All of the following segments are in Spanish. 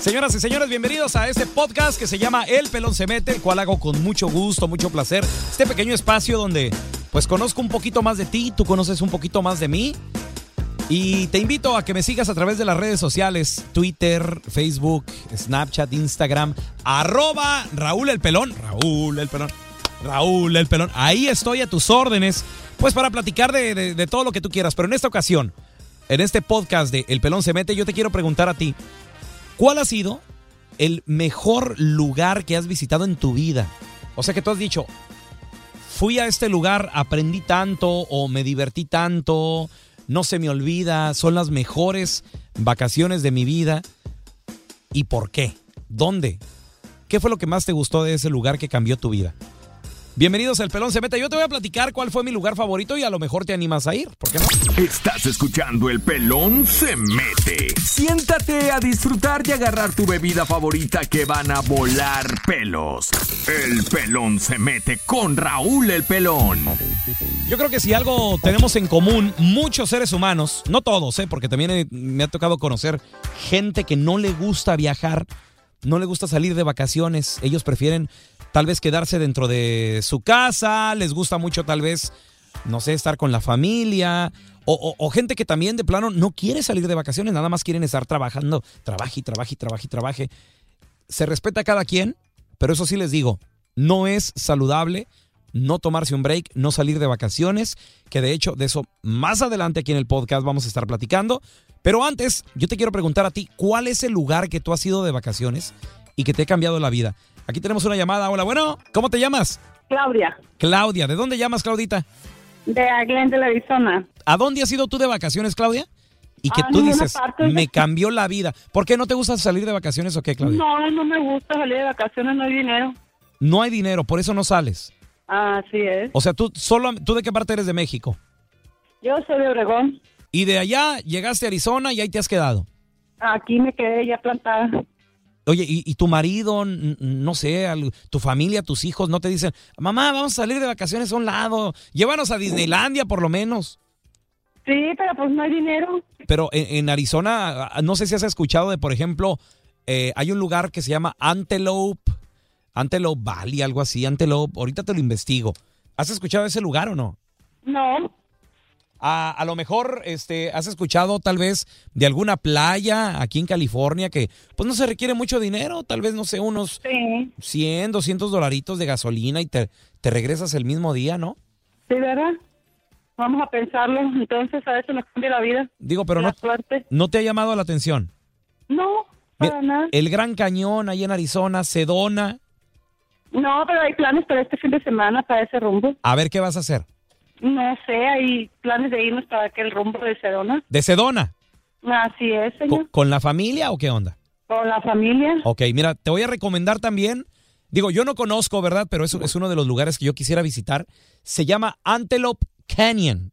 Señoras y señores, bienvenidos a este podcast que se llama El Pelón se mete, el cual hago con mucho gusto, mucho placer. Este pequeño espacio donde pues conozco un poquito más de ti, tú conoces un poquito más de mí. Y te invito a que me sigas a través de las redes sociales, Twitter, Facebook, Snapchat, Instagram, arroba Raúl el Pelón, Raúl el Pelón, Raúl el Pelón. Ahí estoy a tus órdenes, pues para platicar de, de- de todo lo que tú quieras. Pero en esta ocasión, en este podcast de El Pelón se mete, yo te quiero preguntar a ti, ¿cuál ha sido el mejor lugar que has visitado en tu vida? O sea que tú has dicho, fui a este lugar, aprendí tanto o me divertí tanto, no se me olvida, son las mejores vacaciones de mi vida. ¿Y por qué? ¿Dónde? ¿Qué fue lo que más te gustó de ese lugar que cambió tu vida? Bienvenidos al Pelón se mete. Yo te voy a platicar cuál fue mi lugar favorito y a lo mejor te animas a ir. ¿Por qué no? Estás escuchando el pelón se mete. Siéntate a disfrutar y agarrar tu bebida favorita que van a volar pelos. El pelón se mete con Raúl el pelón. Yo creo que si algo tenemos en común, muchos seres humanos, no todos, ¿eh? porque también me ha tocado conocer gente que no le gusta viajar, no le gusta salir de vacaciones, ellos prefieren tal vez quedarse dentro de su casa, les gusta mucho tal vez, no sé, estar con la familia, o, gente que también de plano no quiere salir de vacaciones, nada más quieren estar trabajando, trabaje y trabaje y trabaje y trabaje. Se respeta cada quien, pero eso sí les digo, no es saludable no tomarse un break, no salir de vacaciones, que de hecho de eso más adelante aquí en el podcast vamos a estar platicando. Pero antes, yo te quiero preguntar a ti, ¿cuál es el lugar que tú has ido de vacaciones y que te ha cambiado la vida? Aquí tenemos una llamada. Hola, bueno, ¿cómo te llamas? Claudia, Claudia, ¿de dónde llamas, Claudita? de Glendale, Arizona. ¿A dónde has ido tú de vacaciones, Claudia? Y que A tú dices, parte. me cambió la vida. ¿Por qué no te gusta salir de vacaciones o qué, Claudia? No, no me gusta salir de vacaciones, no hay dinero. No hay dinero, por eso no sales. Así es. O sea, tú solo, ¿tú de qué parte eres de México? Yo soy de Obregón. Y de allá llegaste a Arizona y ahí te has quedado. Aquí me quedé ya plantada. Oye, ¿y, y tu marido, no sé, al- tu familia, tus hijos, no te dicen, mamá, vamos a salir de vacaciones a un lado, llévanos a Disneylandia por lo menos? Sí, pero pues no hay dinero. Pero en, en Arizona, ah, no sé si has escuchado de, por ejemplo, eh, hay un lugar que se llama Antelope, Antelope Valley, algo así, Antelope, ahorita te lo investigo. ¿Has escuchado ese lugar o no? No, A, a lo mejor este, has escuchado tal vez de alguna playa aquí en California que pues no se requiere mucho dinero, tal vez no sé, unos sí, 100, 200 dolaritos de gasolina y te, te regresas el mismo día, ¿no? sí, ¿verdad? Vamos a pensarlo. Entonces, a veces nos cambia la vida. Digo, pero no, suerte. no te ha llamado la atención. No, para nada. El Gran Cañón ahí en Arizona, Sedona. No, pero hay planes para este fin de semana, para ese rumbo. A ver qué vas a hacer. No sé, hay planes de irnos para aquel rumbo de Sedona. De Sedona. Así es, ¿Con, señor. con la familia o qué onda? Con la familia. Ok, mira, te voy a recomendar también. Digo, yo no conozco, ¿verdad? Pero es, es uno de los lugares que yo quisiera visitar. Se llama Antelope Canyon.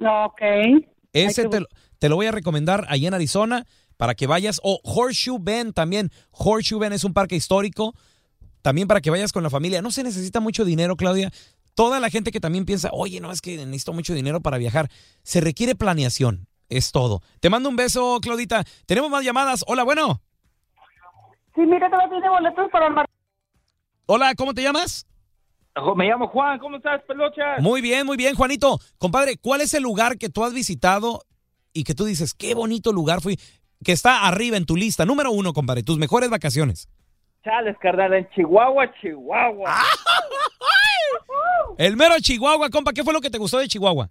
Ok. Ese te, lo- te lo voy a recomendar ahí en Arizona para que vayas. O Horseshoe Bend también. Horseshoe Bend es un parque histórico. También para que vayas con la familia. No se necesita mucho dinero, Claudia. Toda la gente que también piensa, oye, no, es que necesito mucho dinero para viajar. Se requiere planeación. Es todo. Te mando un beso, Claudita. Tenemos más llamadas. Hola, bueno. Sí, mira, todavía tiene boletos para el mar. Hola, ¿cómo te llamas? Me llamo Juan, ¿cómo estás, pelocha? Muy bien, muy bien, Juanito. Compadre, ¿cuál es el lugar que tú has visitado y que tú dices, qué bonito lugar fui, que está arriba en tu lista? Número uno, compadre, tus mejores vacaciones. Chales, carnal, en Chihuahua, Chihuahua. Ah. El mero Chihuahua, compa, ¿qué fue lo que te gustó de Chihuahua?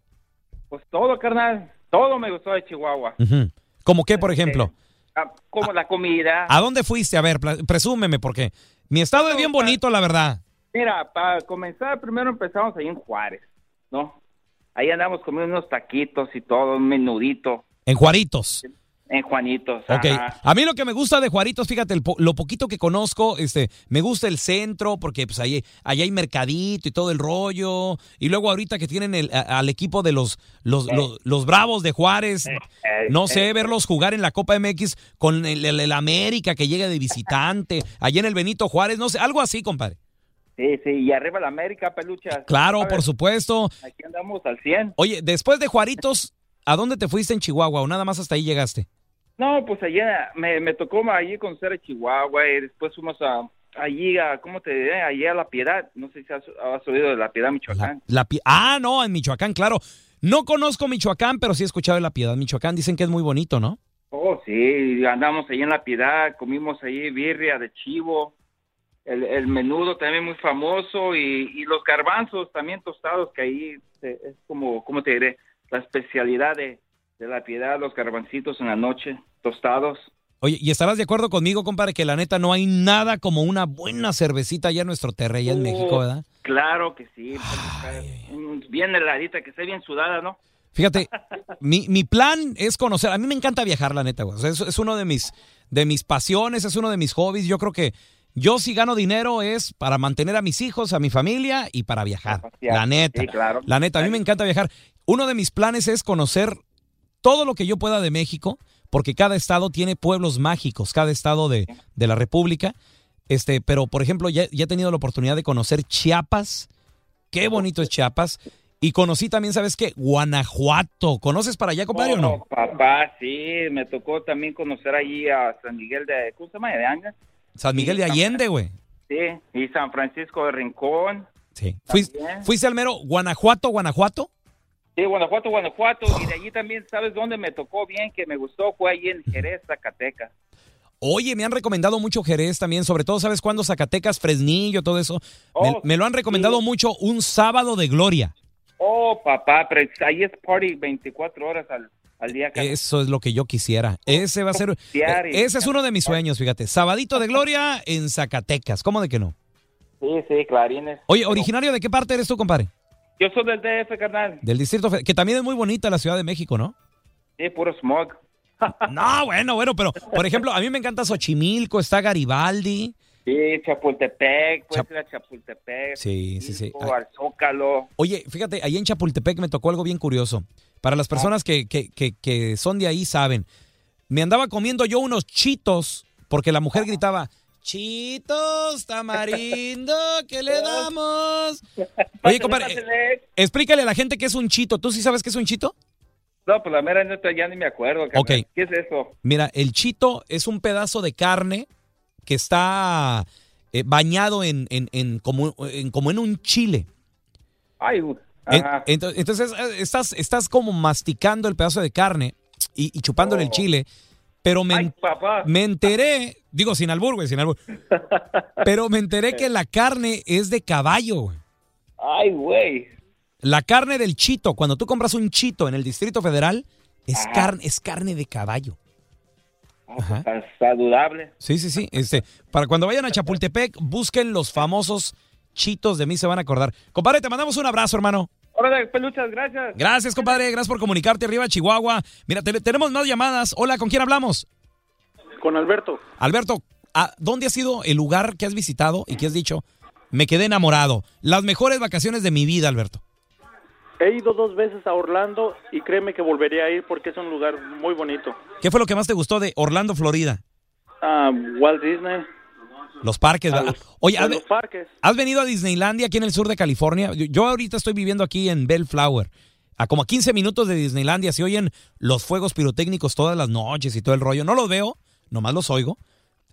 Pues todo, carnal, todo me gustó de Chihuahua. Ujú. ¿Cómo qué, por ejemplo? Ah, Como la comida. ¿A dónde fuiste? A ver, presúmeme, porque mi estado es bien bonito, la verdad. Mira, para comenzar, primero empezamos ahí en Juárez, ¿no? Ahí andamos comiendo unos taquitos y todo, un menudito En Juaritos. En Juanitos. Ok, ajá. a mí lo que me gusta de Juaritos, fíjate, el po- lo poquito que conozco, este, me gusta el centro, porque pues ahí, ahí hay mercadito y todo el rollo, y luego ahorita que tienen el, a- al equipo de los, los, los, los Bravos de Juárez, no sé, verlos jugar en la Copa MX con el, el- el América que llega de visitante, allá en el Benito Juárez, no sé, algo así, compadre. Sí, sí, y arriba la América, pelucha. Claro, ¿Sabes? por supuesto. Aquí andamos al 100. Oye, después de Juaritos, ¿a dónde te fuiste en Chihuahua o nada más hasta ahí llegaste? No, pues allá me, me tocó allí conocer a Chihuahua y después fuimos a allí a, ¿cómo te diré? Allí a La Piedad. No sé si has, has oído de La Piedad, Michoacán. La Pi- ah, no, en Michoacán, claro. No conozco Michoacán, pero sí he escuchado de La Piedad. Michoacán dicen que es muy bonito, ¿no? Oh, sí, andamos ahí en La Piedad, comimos ahí birria de chivo, el, el menudo también muy famoso y, y los garbanzos también tostados, que ahí eh, es como, ¿cómo te diré? La especialidad de, de La Piedad, los garbancitos en la noche, tostados. Oye, y estarás de acuerdo conmigo, compadre, que la neta no hay nada como una buena cervecita allá en nuestro terreno, allá en Oh, México, ¿verdad? Claro que sí, mm, bien heladita, que esté bien sudada, ¿no? Fíjate, mi, mi plan es conocer. A mí me encanta viajar, la neta, güey. O sea, es, es uno de mis, de mis pasiones, es uno de mis hobbies. Yo creo que yo si gano dinero es para mantener a mis hijos, a mi familia y para viajar. La neta. Sí, claro. La neta, a mí me encanta viajar. Uno de mis planes es conocer todo lo que yo pueda de México, porque cada estado tiene pueblos mágicos, cada estado de, de la República. Este, pero, por ejemplo, ya, ya he tenido la oportunidad de conocer Chiapas. Qué bonito es Chiapas. Y conocí también, ¿sabes qué? Guanajuato. ¿Conoces para allá, compadre, o no? Oh, papá, sí, me tocó también conocer allí a San Miguel de, ¿cómo se llama? De Anga. San Miguel de Allende, güey. Sí, y San Francisco de Rincón. Sí. ¿Fuiste, fuiste al mero Guanajuato, Guanajuato? Sí, Guanajuato, Guanajuato. Y de allí también, ¿sabes dónde me tocó bien? Que me gustó, fue allí en Jerez, Zacatecas. Oye, me han recomendado mucho Jerez también, sobre todo, ¿sabes cuándo? Zacatecas, Fresnillo, todo eso. me, Oh, me lo han recomendado mucho un sábado de gloria. Oh, papá, pero ahí es party 24 horas al, al día. carnal. Eso es lo que yo quisiera. Ese va a ser. Diario. Ese es uno de mis sueños, fíjate. Sabadito de gloria en Zacatecas. ¿Cómo de que no? Sí, sí, clarines. Oye, ¿originario de qué parte eres tú, compadre? Yo soy del DF, carnal. Del Distrito Federal, que también es muy bonita la Ciudad de México, ¿no? Sí, puro smog. No, bueno, bueno, pero por ejemplo, a mí me encanta Xochimilco, está Garibaldi. Sí, Chapultepec, puedes ir a Chapultepec. Sí, sí, sí. o al Zócalo. Oye, fíjate, ahí en Chapultepec me tocó algo bien curioso. Para las personas que, que, que, que son de ahí saben. Me andaba comiendo yo unos chitos porque la mujer gritaba, chitos, tamarindo, ¿qué le damos? Oye, compadre, explícale a la gente qué es un chito. ¿Tú sí sabes qué es un chito? No, pues la mera neta ya ni me acuerdo. carnal. Ok. ¿Qué es eso? Mira, el chito es un pedazo de carne que está eh, bañado en, en, en como, en como en un chile. Ay, uh, ajá. Entonces, eh, estás, estás como masticando el pedazo de carne y, y chupándole el chile, pero me, papá. me enteré, digo sin albur, güey, sin albur, pero me enteré que la carne es de caballo, güey. Ay, güey. La carne del chito, cuando tú compras un chito en el Distrito Federal, es, carne, es carne de caballo. Ajá. Está saludable. Sí, sí, sí. Este, para cuando vayan a Chapultepec, busquen los famosos chitos de mí, se van a acordar. Compadre, te mandamos un abrazo, hermano. Órale, peluchas, gracias. Gracias, compadre. Gracias por comunicarte arriba, Chihuahua. Mira, te- tenemos más llamadas. Hola, ¿con quién hablamos? Con Alberto. Alberto, ¿a ¿dónde ha sido el lugar que has visitado y que has dicho, me quedé enamorado? Las mejores vacaciones de mi vida, Alberto. He ido dos veces a Orlando y créeme que volvería a ir porque es un lugar muy bonito. ¿Qué fue lo que más te gustó de Orlando, Florida? Ah, Walt Disney, Los parques. ¿verdad? los- Oye, ¿has, los parques. has venido a Disneylandia aquí en el sur de California? Yo, yo ahorita estoy viviendo aquí en Bellflower. A como a 15 minutos de Disneylandia se oyen los fuegos pirotécnicos todas las noches y todo el rollo. No los veo, nomás los oigo.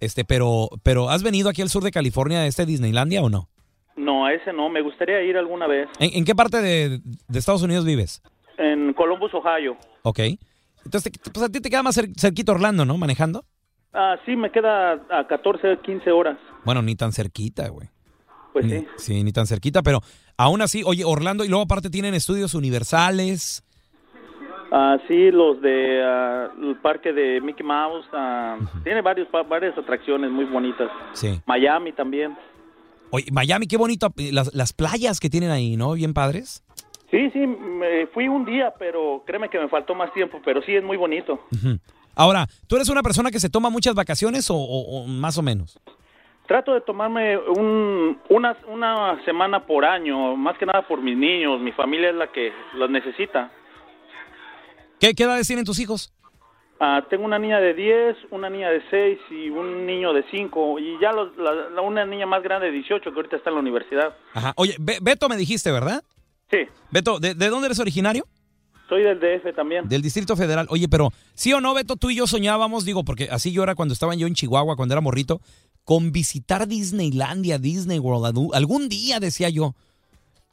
Este, pero, pero ¿has venido aquí al sur de California a este Disneylandia o no? No, a ese no. Me gustaría ir alguna vez. ¿En, en qué parte de, de Estados Unidos vives? En Columbus, Ohio. Ok. Entonces, pues a ti te queda más cer- cerquita Orlando, ¿no? Manejando. Ah, sí, me queda a 14, 15 horas. Bueno, ni tan cerquita, güey. Pues Ni- sí. Sí, ni tan cerquita, pero aún así, oye, Orlando, y luego aparte tienen estudios universales. Ah, sí, los de ah, el parque de Mickey Mouse. ah, Tiene varios, varias atracciones muy bonitas. Sí. Miami también. Oye, Miami, qué bonito. Las, las playas que tienen ahí, ¿no? Bien padres. Sí, sí, me fui un día, pero créeme que me faltó más tiempo, pero sí es muy bonito. Ahora, ¿tú eres una persona que se toma muchas vacaciones o, o- o más o menos? Trato de tomarme un, una, una semana por año, más que nada por mis niños, mi familia es la que los necesita. ¿Qué, qué edades tienen tus hijos? Ah, tengo una niña de 10, una niña de 6 y un niño de 5 y ya los- la- la- una niña más grande de 18 que ahorita está en la universidad. Ajá. Oye, Be- Beto me dijiste, ¿verdad? Sí, Beto, ¿de, de dónde eres originario? Soy del DF también. Del Distrito Federal. Oye, pero sí o no, Beto, tú y yo soñábamos, digo, porque así yo era cuando estaba yo en Chihuahua, cuando era morrito, con visitar Disneylandia, Disney World. Algún día, decía yo.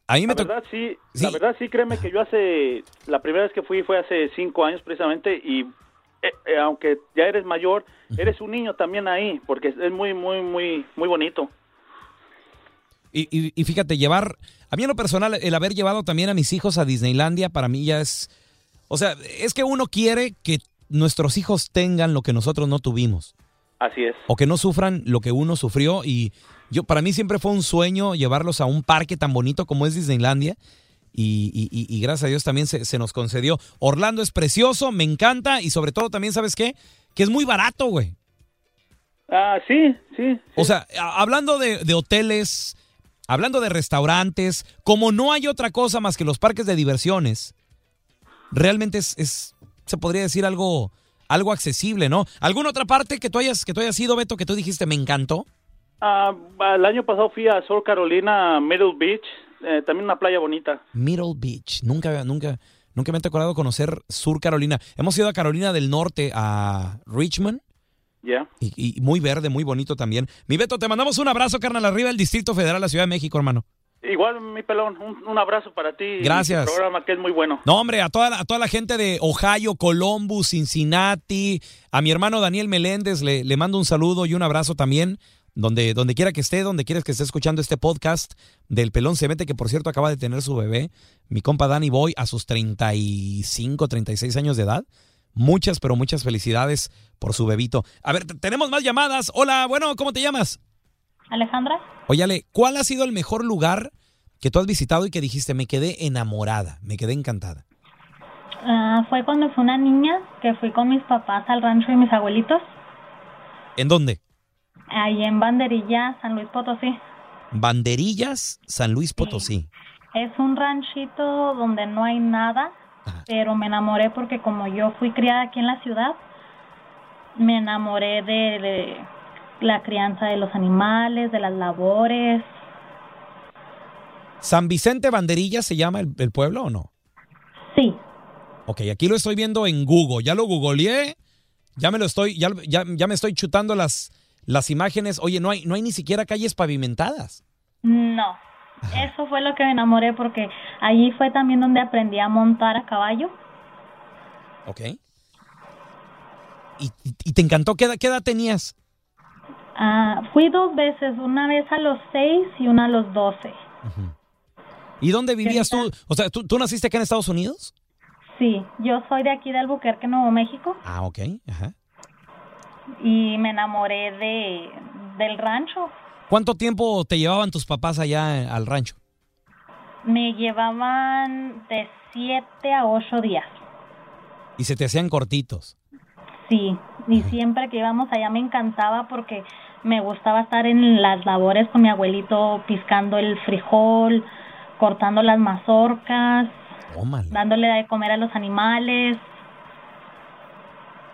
A mí me La verdad sí, la verdad sí, créeme que yo hace, la primera vez que fui fue hace 5 años precisamente y eh, eh, aunque ya eres mayor, eres un niño también ahí, porque es muy, muy, muy, muy bonito. Y, y- y fíjate, llevar, a mí en lo personal, el haber llevado también a mis hijos a Disneylandia, para mí ya es, o sea, es que uno quiere que nuestros hijos tengan lo que nosotros no tuvimos, Así es. o que no sufran lo que uno sufrió. Y yo, para mí siempre fue un sueño llevarlos a un parque tan bonito como es Disneylandia. Y, y- y- y gracias a Dios también se, se nos concedió. Orlando es precioso, me encanta y sobre todo también, ¿sabes qué? Que es muy barato, güey. Ah, sí, sí. O sea, hablando de, de hoteles, hablando de restaurantes, como no hay otra cosa más que los parques de diversiones, realmente es, es- se podría decir algo, algo accesible, ¿no? ¿Alguna otra parte que tú hayas, que tú hayas ido, Beto, que tú dijiste me encantó? Ah, el año pasado fui a Sur Carolina, Middle Beach, eh, también una playa bonita. Middle Beach. Nunca, nunca, nunca me ha tocado conocer Sur Carolina. Hemos ido a Carolina del Norte, a Richmond. Ya. Y, y muy verde, muy bonito también. Mi Beto, te mandamos un abrazo, carnal, arriba del Distrito Federal, la Ciudad de México, hermano. Igual, mi pelón, un, un abrazo para ti. Gracias. programa que es muy bueno. No, hombre, a toda, la, a toda la gente de Ohio, Columbus, Cincinnati, a mi hermano Daniel Meléndez le, le mando un saludo y un abrazo también, donde, donde quiera que esté, donde quieras que esté escuchando este podcast del Pelón se mete, que por cierto acaba de tener su bebé, mi compa Danny Boy, a sus 35, 36 años de edad. Muchas, pero muchas felicidades por su bebito. A ver, tenemos más llamadas. Hola, bueno, ¿cómo te llamas? Alejandra, Óyale, ¿cuál ha sido el mejor lugar que tú has visitado y que dijiste, me quedé enamorada, me quedé encantada? ah, fue cuando fue una niña que fui con mis papás al rancho de mis abuelitos, ¿En dónde? ahí en Banderilla, San Luis Potosí. Banderillas, San Luis Potosí. Es un ranchito donde no hay nada, pero me enamoré porque como yo fui criada aquí en la ciudad, me enamoré de, de la crianza de los animales, de las labores. ¿San Vicente Banderillas se llama el, el pueblo o no? Sí. Ok, aquí lo estoy viendo en Google. Ya lo googleé, ya me lo estoy, ya, ya, ya me estoy chutando las, las imágenes. Oye, no hay, no hay ni siquiera calles pavimentadas. No, eso fue lo que me enamoré porque allí fue también donde aprendí a montar a caballo. Ok. ¿Y, y- te encantó? ¿Qué edad, qué edad tenías? Ah, fui dos veces, una vez a los seis y una a los doce. ¿Y dónde vivías tú? O sea, ¿tú, ¿tú naciste acá en Estados Unidos? Sí, yo soy de aquí de Albuquerque, Nuevo México, Ah, ok. Ajá. y me enamoré de del rancho. ¿Cuánto tiempo te llevaban tus papás allá eh, al rancho? Me llevaban de siete a ocho días. Y se te hacían cortitos. Sí, y siempre que íbamos allá me encantaba porque me gustaba estar en las labores con mi abuelito piscando el frijol, cortando las mazorcas, dándole de comer a los animales.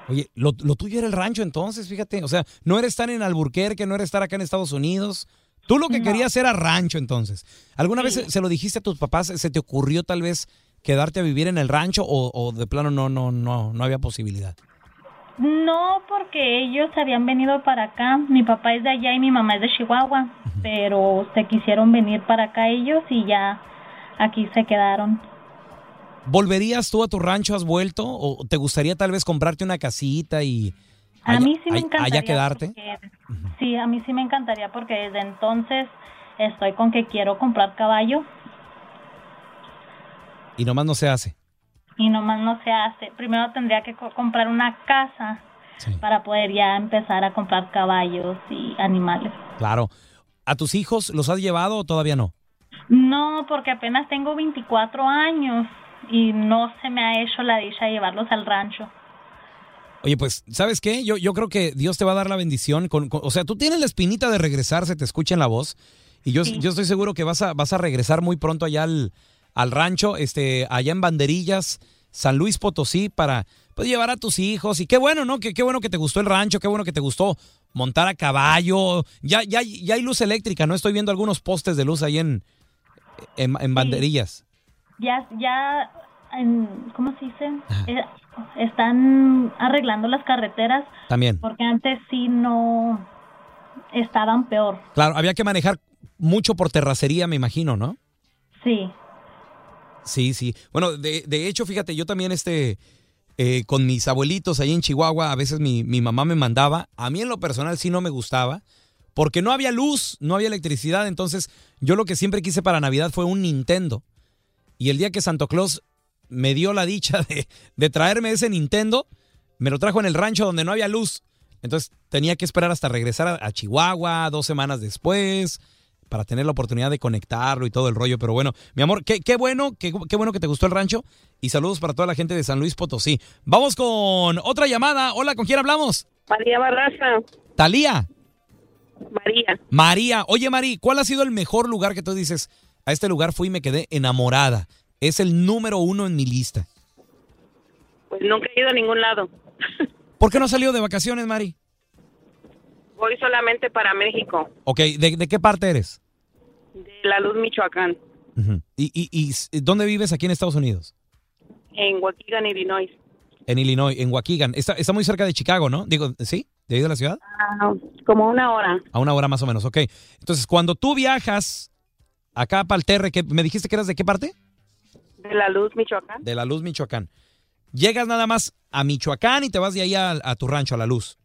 Oye, lo, lo tuyo era el rancho entonces, fíjate. O sea, no era estar en Alburquerque, no era estar acá en Estados Unidos. Tú lo que No. querías era rancho entonces. ¿Alguna Sí. vez se, se lo dijiste a tus papás? ¿Se te ocurrió tal vez quedarte a vivir en el rancho o, o de plano no, no, no, no había posibilidad? No, porque ellos habían venido para acá. Mi papá es de allá y mi mamá es de Chihuahua, pero se quisieron venir para acá ellos y ya aquí se quedaron. ¿Volverías tú a tu rancho? ¿Has vuelto? ¿O te gustaría tal vez comprarte una casita y A allá- mí sí me encantaría. allá quedarte? porque- sí, a mí sí me encantaría porque desde entonces estoy con que quiero comprar caballo Y nomás no se hace. y nomás no se hace. Primero tendría que co- comprar una casa para poder ya empezar a comprar caballos y animales. Claro. ¿A tus hijos los has llevado o todavía no? No, porque apenas tengo 24 años y no se me ha hecho la dicha de llevarlos al rancho. Oye, pues, ¿sabes qué? Yo, yo creo que Dios te va a dar la bendición. Con, con- o sea, tú tienes la espinita de regresar, se te escucha en la voz. Y yo, yo estoy seguro que vas a, vas a regresar muy pronto allá al, al rancho, este, allá en Banderillas, San Luis Potosí, para pues, llevar a tus hijos. Y qué bueno, ¿no? Que, qué bueno que te gustó el rancho, qué bueno que te gustó montar a caballo. Ya, ya, ya hay luz eléctrica, ¿no? Estoy viendo algunos postes de luz ahí en, en, en Banderillas. Ya, ya, en- ¿cómo se dice? Eh, están arreglando las carreteras También. porque antes sí no estaban peor. Claro, había que manejar mucho por terracería, me imagino, ¿no? Sí. Sí, sí. Bueno, de, de hecho, fíjate, yo también este, eh, con mis abuelitos ahí en Chihuahua, a veces mi, mi mamá me mandaba. A mí en lo personal sí no me gustaba, porque no había luz, no había electricidad. Entonces, yo lo que siempre quise para Navidad fue un Nintendo. Y el día que Santo Claus me dio la dicha de, de traerme ese Nintendo, me lo trajo en el rancho donde no había luz. Entonces tenía que esperar hasta regresar a, a Chihuahua dos semanas después para tener la oportunidad de conectarlo y todo el rollo. Pero bueno, mi amor, qué, qué bueno, qué, qué bueno que te gustó el rancho. Y saludos para toda la gente de San Luis Potosí. Vamos con otra llamada. Hola, ¿con quién hablamos? María Barraza. Talía. María. María. Oye, Mari, ¿cuál ha sido el mejor lugar que tú dices? A este lugar fui y me quedé enamorada. Es el número uno en mi lista. Pues nunca he ido a ningún lado. ¿Por qué no salió de vacaciones, Mari? Voy solamente para México, Ok, ¿de, de qué parte eres? de La Luz, Michoacán. ¿Y, y, y dónde vives aquí en Estados Unidos? en Waukegan, Illinois. En Illinois, en Waukegan. Está, está muy cerca de Chicago, ¿no? Digo, ¿sí? ¿De ahí de la ciudad? Ah, como una hora. A una hora más o menos, ok. Entonces, cuando tú viajas acá para el Terre, que ¿me dijiste que eras de qué parte? De La Luz, Michoacán. De La Luz, Michoacán. Llegas nada más a Michoacán y te vas de ahí a, a tu rancho, a La Luz.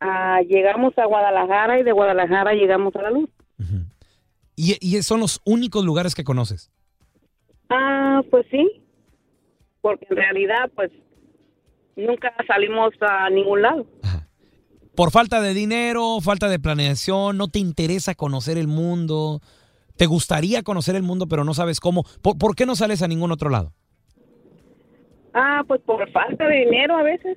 Ah, llegamos a Guadalajara y de Guadalajara llegamos a La Luz. Y, y son los únicos lugares que conoces. Ah, pues sí. Porque en realidad, pues, nunca salimos a ningún lado. Por falta de dinero, falta de planeación, no te interesa conocer el mundo. Te gustaría conocer el mundo, pero no sabes cómo. ¿Por, por qué no sales a ningún otro lado? Ah, pues por falta de dinero a veces.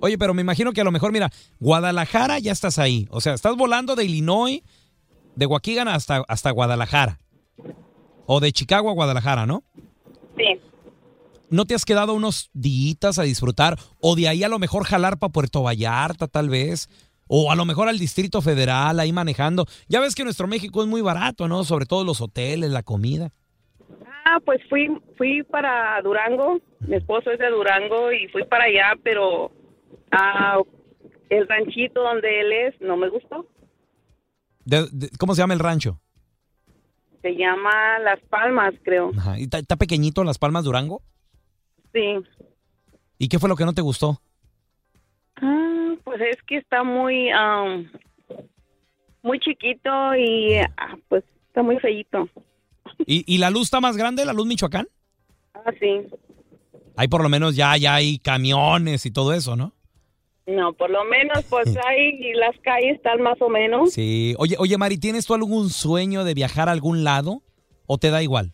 Oye, pero me imagino que a lo mejor, mira, Guadalajara ya estás ahí. O sea, estás volando de Illinois, de Waukegan hasta, hasta Guadalajara. O de Chicago a Guadalajara, ¿no? Sí. ¿No te has quedado unos días a disfrutar? O de ahí a lo mejor jalar para Puerto Vallarta, tal vez. O a lo mejor al Distrito Federal, ahí manejando. Ya ves que nuestro México es muy barato, ¿no? Sobre todo los hoteles, la comida. Ah, pues fui fui para Durango. Mi esposo es de Durango y fui para allá, pero ah, el ranchito donde él es no me gustó. De- de- ¿Cómo se llama el rancho? Se llama Las Palmas, creo. Ajá. ¿Y ¿Está, está pequeñito Las Palmas Durango? Sí. ¿Y qué fue lo que no te gustó? Ah, pues es que está muy muy chiquito y ah, pues está muy feíto. ¿Y, ¿Y la luz está más grande, la luz Michoacán? Ah, sí. Ahí por lo menos ya, ya hay camiones y todo eso, ¿no? No, por lo menos pues ahí las calles están más o menos. Sí. Oye, oye, Mari, ¿tienes tú algún sueño de viajar a algún lado o te da igual?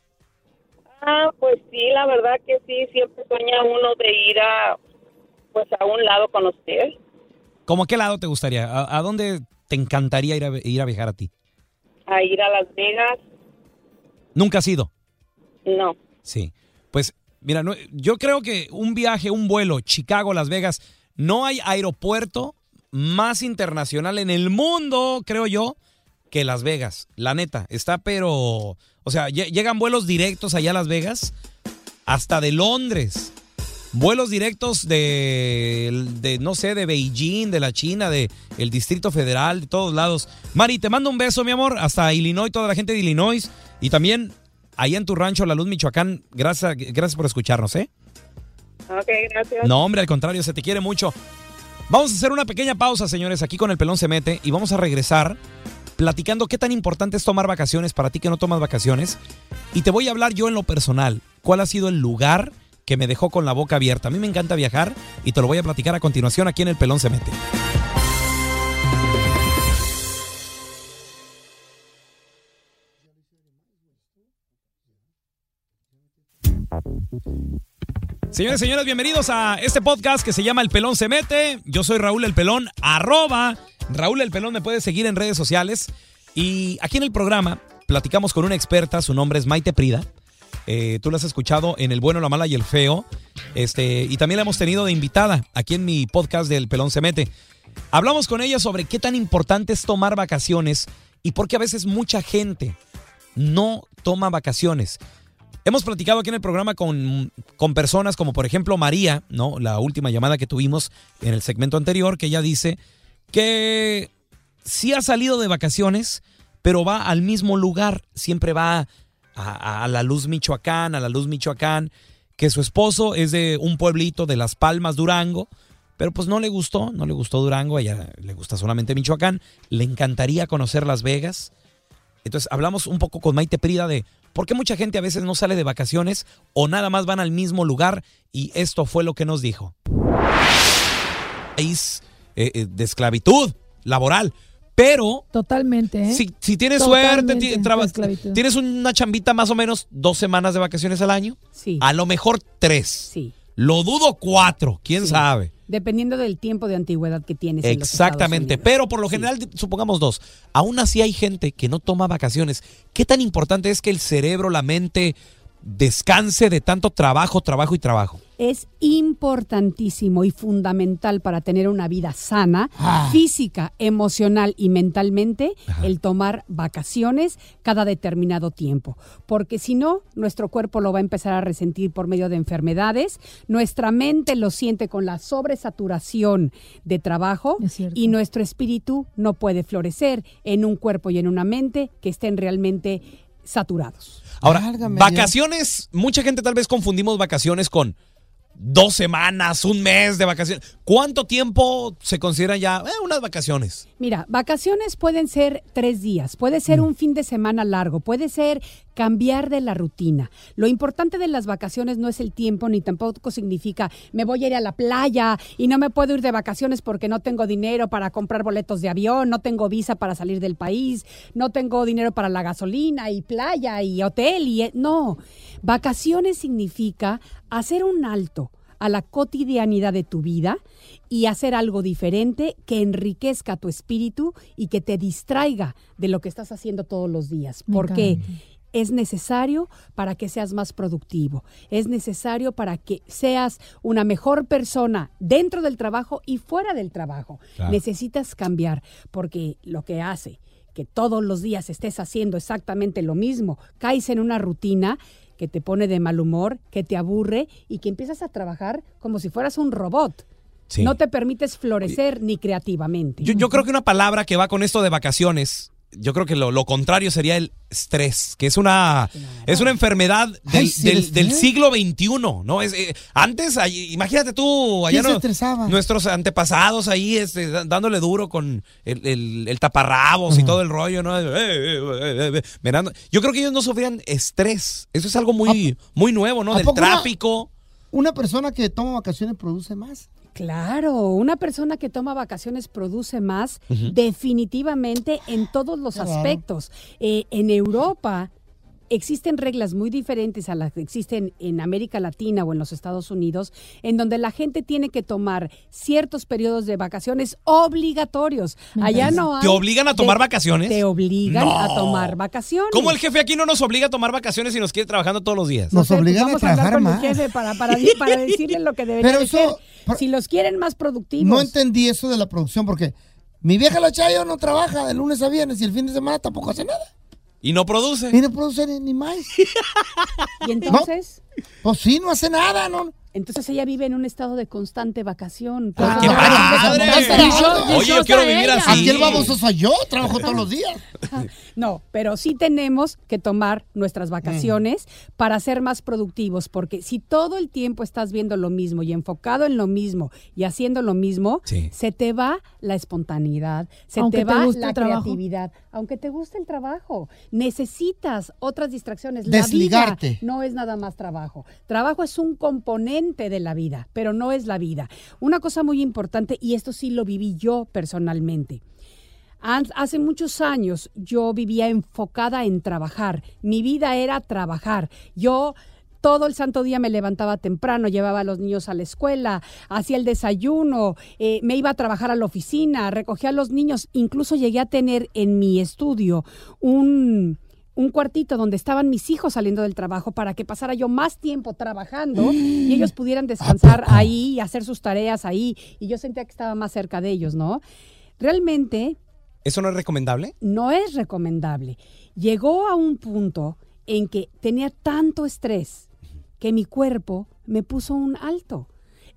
Ah, pues sí, la verdad que sí, siempre sueña uno de ir a, pues a un lado con usted. ¿Cómo a qué lado te gustaría? ¿A, a dónde te encantaría ir a, ir a viajar a ti? A ir a Las Vegas, ¿Nunca has ido? no. Sí. Pues mira, no- yo creo que un viaje, un vuelo, Chicago, Las Vegas, no hay aeropuerto más internacional en el mundo, creo yo, que Las Vegas. La neta, está pero... O sea, lle- llegan vuelos directos allá a Las Vegas, hasta de Londres. Vuelos directos de, de, no sé, de Beijing, de la China, de el Distrito Federal, de todos lados. Mari, te mando un beso, mi amor, hasta Illinois, toda la gente de Illinois. Y también allá en tu rancho, La Luz, Michoacán. Gracias, gracias por escucharnos, ¿eh? Ok, gracias. No, hombre, al contrario, se te quiere mucho. Vamos a hacer una pequeña pausa, señores, aquí con el pelón se mete y vamos a regresar platicando qué tan importante es tomar vacaciones para ti que no tomas vacaciones. Y te voy a hablar yo en lo personal, cuál ha sido el lugar que me dejó con la boca abierta. A mí me encanta viajar y te lo voy a platicar a continuación aquí en el pelón se mete. Señores, señores, bienvenidos a este podcast que se llama El Pelón se mete. Yo soy Raúl El Pelón, arroba Raúl El Pelón, me puedes seguir en redes sociales. Y aquí en el programa platicamos con una experta, su nombre es Maite Prida. Eh, tú la has escuchado en El Bueno, la Mala y el Feo. Este, y también la hemos tenido de invitada aquí en mi podcast del Pelón se mete. Hablamos con ella sobre qué tan importante es tomar vacaciones y por qué a veces mucha gente no toma vacaciones. Hemos platicado aquí en el programa con, con personas como por ejemplo María, ¿no? La última llamada que tuvimos en el segmento anterior, que ella dice que sí ha salido de vacaciones, pero va al mismo lugar, siempre va a, la Luz Michoacán, a la Luz Michoacán, que su esposo es de un pueblito de Las Palmas, Durango, pero pues no le gustó, no le gustó Durango, a ella le gusta solamente Michoacán, le encantaría conocer Las Vegas. Entonces hablamos un poco con Maite Prida de por qué mucha gente a veces no sale de vacaciones o nada más van al mismo lugar y esto fue lo que nos dijo. País eh, eh, de esclavitud laboral, pero Totalmente, ¿eh? si, si tienes Totalmente suerte, traba- tienes una chambita más o menos dos semanas de vacaciones al año, Sí. a lo mejor tres. Sí. Lo dudo cuatro, quién sabe. Dependiendo del tiempo de antigüedad que tienes. en los Exactamente, pero por lo general, supongamos dos. Aún así hay gente que no toma vacaciones. ¿Qué tan importante es que el cerebro, la mente, descanse de tanto trabajo, trabajo y trabajo? Es importantísimo y fundamental para tener una vida sana, Ah. física, emocional y mentalmente, el tomar vacaciones cada determinado tiempo. Porque si no, nuestro cuerpo lo va a empezar a resentir por medio de enfermedades, nuestra mente lo siente con la sobresaturación de trabajo y nuestro espíritu no puede florecer en un cuerpo y en una mente que estén realmente saturados. Ahora, vacaciones, mucha gente tal vez confundimos vacaciones con dos semanas, un mes de vacaciones. ¿Cuánto tiempo se considera ya eh, unas vacaciones? Mira, vacaciones pueden ser tres días, puede ser un fin de semana largo, puede ser cambiar de la rutina. Lo importante de las vacaciones no es el tiempo ni tampoco significa me voy a ir a la playa y no me puedo ir de vacaciones porque no tengo dinero para comprar boletos de avión, no tengo visa para salir del país, no tengo dinero para la gasolina y playa y hotel y eh, no. Vacaciones significa hacer un alto a la cotidianidad de tu vida y hacer algo diferente que enriquezca tu espíritu y que te distraiga de lo que estás haciendo todos los días. Porque. Es necesario para que seas más productivo, es necesario para que seas una mejor persona dentro del trabajo y fuera del trabajo. Claro. Necesitas cambiar porque lo que hace que todos los días estés haciendo exactamente lo mismo, caes en una rutina que te pone de mal humor, que te aburre y que empiezas a trabajar como si fueras un robot. Sí. No te permites florecer ni creativamente. Yo, yo creo que una palabra que va con esto de vacaciones yo creo que lo, lo contrario sería el estrés, que es una, es una enfermedad del, Ay, sí, del- siglo XXI, ¿no? Es, eh, antes, ahí- imagínate tú, allá nuestros antepasados ahí este, dándole duro con el, el- el taparrabos y todo el rollo, ¿no? Eh, eh, eh. Yo creo que ellos no sufrían estrés. Eso es algo muy, muy nuevo, ¿no? ¿A Del una- tráfico. Una persona que toma vacaciones produce más. Claro, una persona que toma vacaciones produce más definitivamente en todos los Claro. aspectos. Eh, en Europa existen reglas muy diferentes a las que existen en América Latina o en los Estados Unidos, en donde la gente tiene que tomar ciertos periodos de vacaciones obligatorios. Allá no hay... ¿Te obligan a tomar de- vacaciones? Te obligan No. a tomar vacaciones. ¿Cómo el jefe aquí no nos obliga a tomar vacaciones y nos quiere trabajando todos los días? Nos Pues obligan a trabajar con más. el jefe para, para, para decirle lo que debería Pero de eso- ser. Si los quieren más productivos. No entendí eso de la producción porque mi vieja la Chayo no trabaja de lunes a viernes y el fin de semana tampoco hace nada. Y no produce. Y no produce ni, ni más. ¿Y entonces? Pues sí, no hace nada, ¿no? Entonces ella vive en un estado de constante vacación. Ah, ¡Qué padre! Dicho- Oye, yo quiero vivir ella. así. Aquí el baboso soy yo, trabajo todos los días. No, pero sí tenemos que tomar nuestras vacaciones para ser más productivos, porque si todo el tiempo estás viendo lo mismo y enfocado en lo mismo y haciendo lo mismo, Sí. se te va la espontaneidad, se Aunque te te va guste la el trabajo. creatividad, aunque te guste el trabajo. Necesitas otras distracciones. Desligarte. La vida no es nada más trabajo. Trabajo es un componente de la vida, pero no es la vida. Una cosa muy importante, y esto sí lo viví yo personalmente. Hace muchos años yo vivía enfocada en trabajar. Mi vida era trabajar. Yo todo el santo día me levantaba temprano, llevaba a los niños a la escuela, hacía el desayuno, eh, me iba a trabajar a la oficina, recogía a los niños. Incluso llegué a tener en mi estudio un, un cuartito donde estaban mis hijos saliendo del trabajo para que pasara yo más tiempo trabajando y ellos pudieran descansar ahí y hacer sus tareas ahí. Y yo sentía que estaba más cerca de ellos, ¿no? Realmente ¿Eso no es recomendable? no es recomendable. Llegó a un punto en que tenía tanto estrés que mi cuerpo me puso un alto.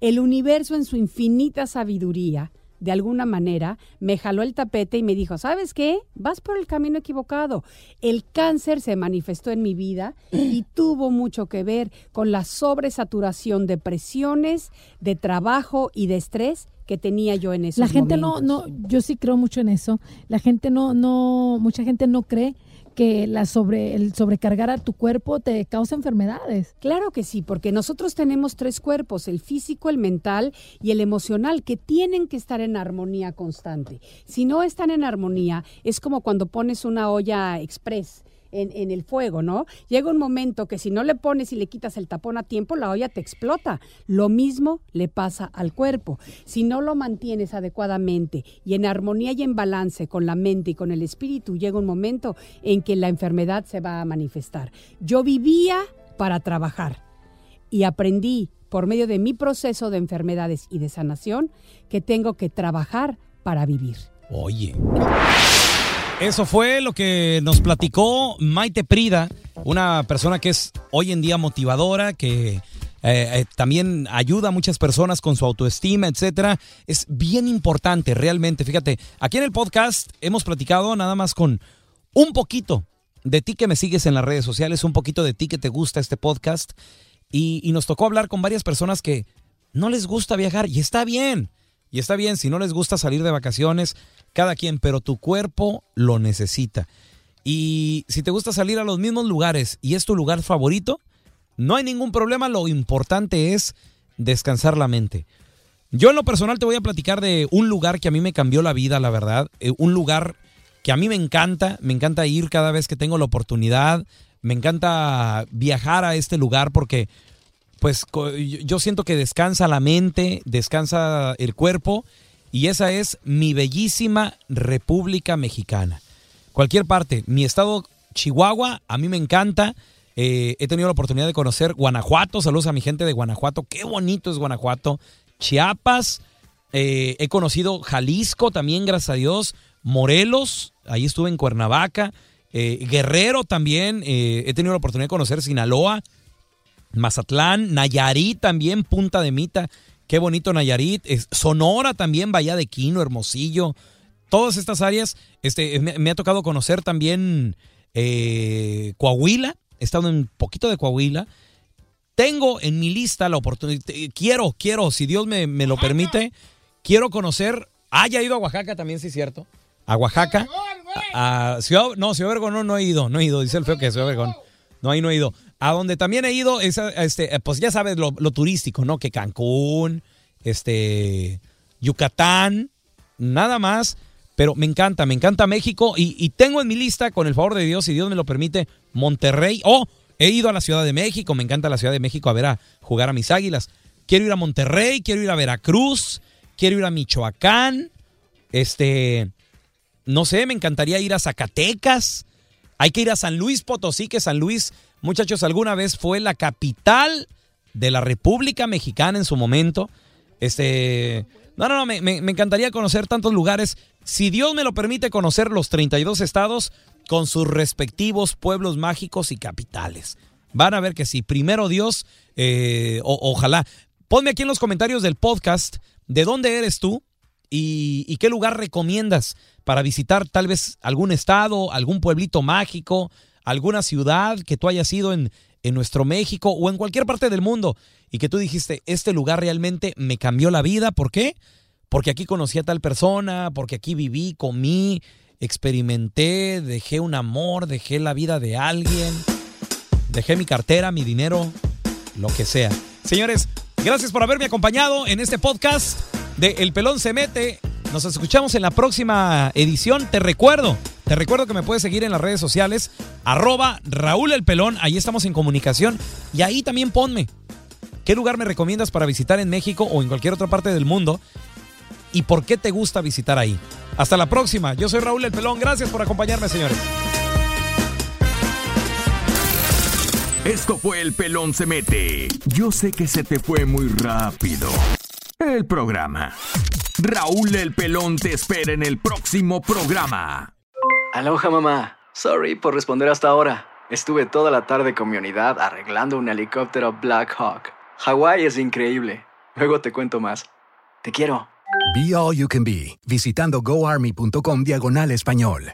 El universo en su infinita sabiduría, de alguna manera, me jaló el tapete y me dijo, ¿sabes qué? Vas por el camino equivocado. El cáncer se manifestó en mi vida y tuvo mucho que ver con la sobresaturación de presiones, de trabajo y de estrés que tenía yo en esos La gente momentos. no, no, yo sí creo mucho en eso. La gente no, no, mucha gente no cree que la sobre, el sobrecargar a tu cuerpo te causa enfermedades. Claro que sí, porque nosotros tenemos tres cuerpos, el físico, el mental y el emocional, que tienen que estar en armonía constante. Si no están en armonía, es como cuando pones una olla express. En, el fuego, ¿no? Llega un momento que si no le pones y le quitas el tapón a tiempo, la olla te explota. Lo mismo le pasa al cuerpo. Si no lo mantienes adecuadamente y en armonía y en balance con la mente y con el espíritu, llega un momento en que la enfermedad se va a manifestar. Yo vivía para trabajar y aprendí por medio de mi proceso de enfermedades y de sanación que tengo que trabajar para vivir. Oye. Eso fue lo que nos platicó Maite Prida, una persona que es hoy en día motivadora, que eh, eh, también ayuda a muchas personas con su autoestima, etcétera. Es bien importante, realmente. Fíjate, aquí en el podcast hemos platicado nada más con un poquito de ti que me sigues en las redes sociales, un poquito de ti que te gusta este podcast. Y, y nos tocó hablar con varias personas que no les gusta viajar y está bien. Y está bien, si no les gusta salir de vacaciones, cada quien, pero tu cuerpo lo necesita. Y si te gusta salir a los mismos lugares y es tu lugar favorito, no hay ningún problema, lo importante es descansar la mente. Yo en lo personal te voy a platicar de un lugar que a mí me cambió la vida, la verdad. Eh, un lugar que a mí me encanta, me encanta ir cada vez que tengo la oportunidad, me encanta viajar a este lugar porque pues yo siento que descansa la mente, descansa el cuerpo y esa es mi bellísima República Mexicana. Cualquier parte, mi estado Chihuahua, a mí me encanta. Eh, he tenido la oportunidad de conocer Guanajuato, saludos a mi gente de Guanajuato, qué bonito es Guanajuato. Chiapas, eh, he conocido Jalisco también, gracias a Dios. Morelos, ahí estuve en Cuernavaca. Eh, Guerrero también, he tenido la oportunidad de conocer Sinaloa. Mazatlán, Nayarit también, Punta de Mita, qué bonito Nayarit, es- Sonora también, Bahía de Quino, Hermosillo, todas estas áreas. Este, me, me ha tocado conocer también eh, Coahuila. He estado en un poquito de Coahuila. Tengo en mi lista la oportunidad. Quiero, quiero, si Dios me, me lo permite, quiero conocer. Haya ido a Oaxaca también, sí es cierto. A Oaxaca. A, a Ciudad, no, Ciudad Obregón no, no he ido, no he ido. Dice el feo que Ciudad Obregón. No, ahí no he ido. A donde también he ido es, este, pues ya sabes, lo, lo turístico, ¿no? Que Cancún, este, Yucatán, nada más. Pero me encanta, me encanta México y, y tengo en mi lista, con el favor de Dios, si Dios me lo permite, Monterrey. Oh, he ido a la Ciudad de México, me encanta la Ciudad de México a ver a jugar a mis águilas. Quiero ir a Monterrey, quiero ir a Veracruz, quiero ir a Michoacán, este, no sé, me encantaría ir a Zacatecas. Hay que ir a San Luis Potosí, que San Luis, muchachos, alguna vez fue la capital de la República Mexicana en su momento. Este, no, no, no, me, encantaría conocer tantos lugares. Si Dios me lo permite, conocer los 32 estados con sus respectivos pueblos mágicos y capitales. Van a ver que sí. Primero Dios, eh, ojalá. Ponme aquí en los comentarios del podcast de dónde eres tú y, qué lugar recomiendas para visitar tal vez algún estado, algún pueblito mágico, alguna ciudad que tú hayas ido en, en nuestro México o en cualquier parte del mundo y que tú dijiste, este lugar realmente me cambió la vida. ¿Por qué? Porque aquí conocí a tal persona, porque aquí viví, comí, experimenté, dejé un amor, dejé la vida de alguien, dejé mi cartera, mi dinero, lo que sea. Señores, gracias por haberme acompañado en este podcast de El Pelón se mete. Nos escuchamos en la próxima edición. Te recuerdo, te recuerdo que me puedes seguir en las redes sociales, arroba Raúl El Pelón, ahí estamos en comunicación. Y ahí también ponme, ¿qué lugar me recomiendas para visitar en México o en cualquier otra parte del mundo? ¿Y por qué te gusta visitar ahí? Hasta la próxima, yo soy Raúl El Pelón, gracias por acompañarme, señores. Esto fue El Pelón se mete. Yo sé que se te fue muy rápido. El programa. Raúl El Pelón te espera en el próximo programa. Aloha mamá. Sorry por responder hasta ahora. Estuve toda la tarde con mi unidad arreglando un helicóptero Black Hawk. Hawái es increíble. Luego te cuento más. Te quiero. Be All You Can Be, visitando goarmy.com diagonal español.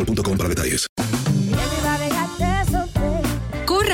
boostmobile.com para detalles.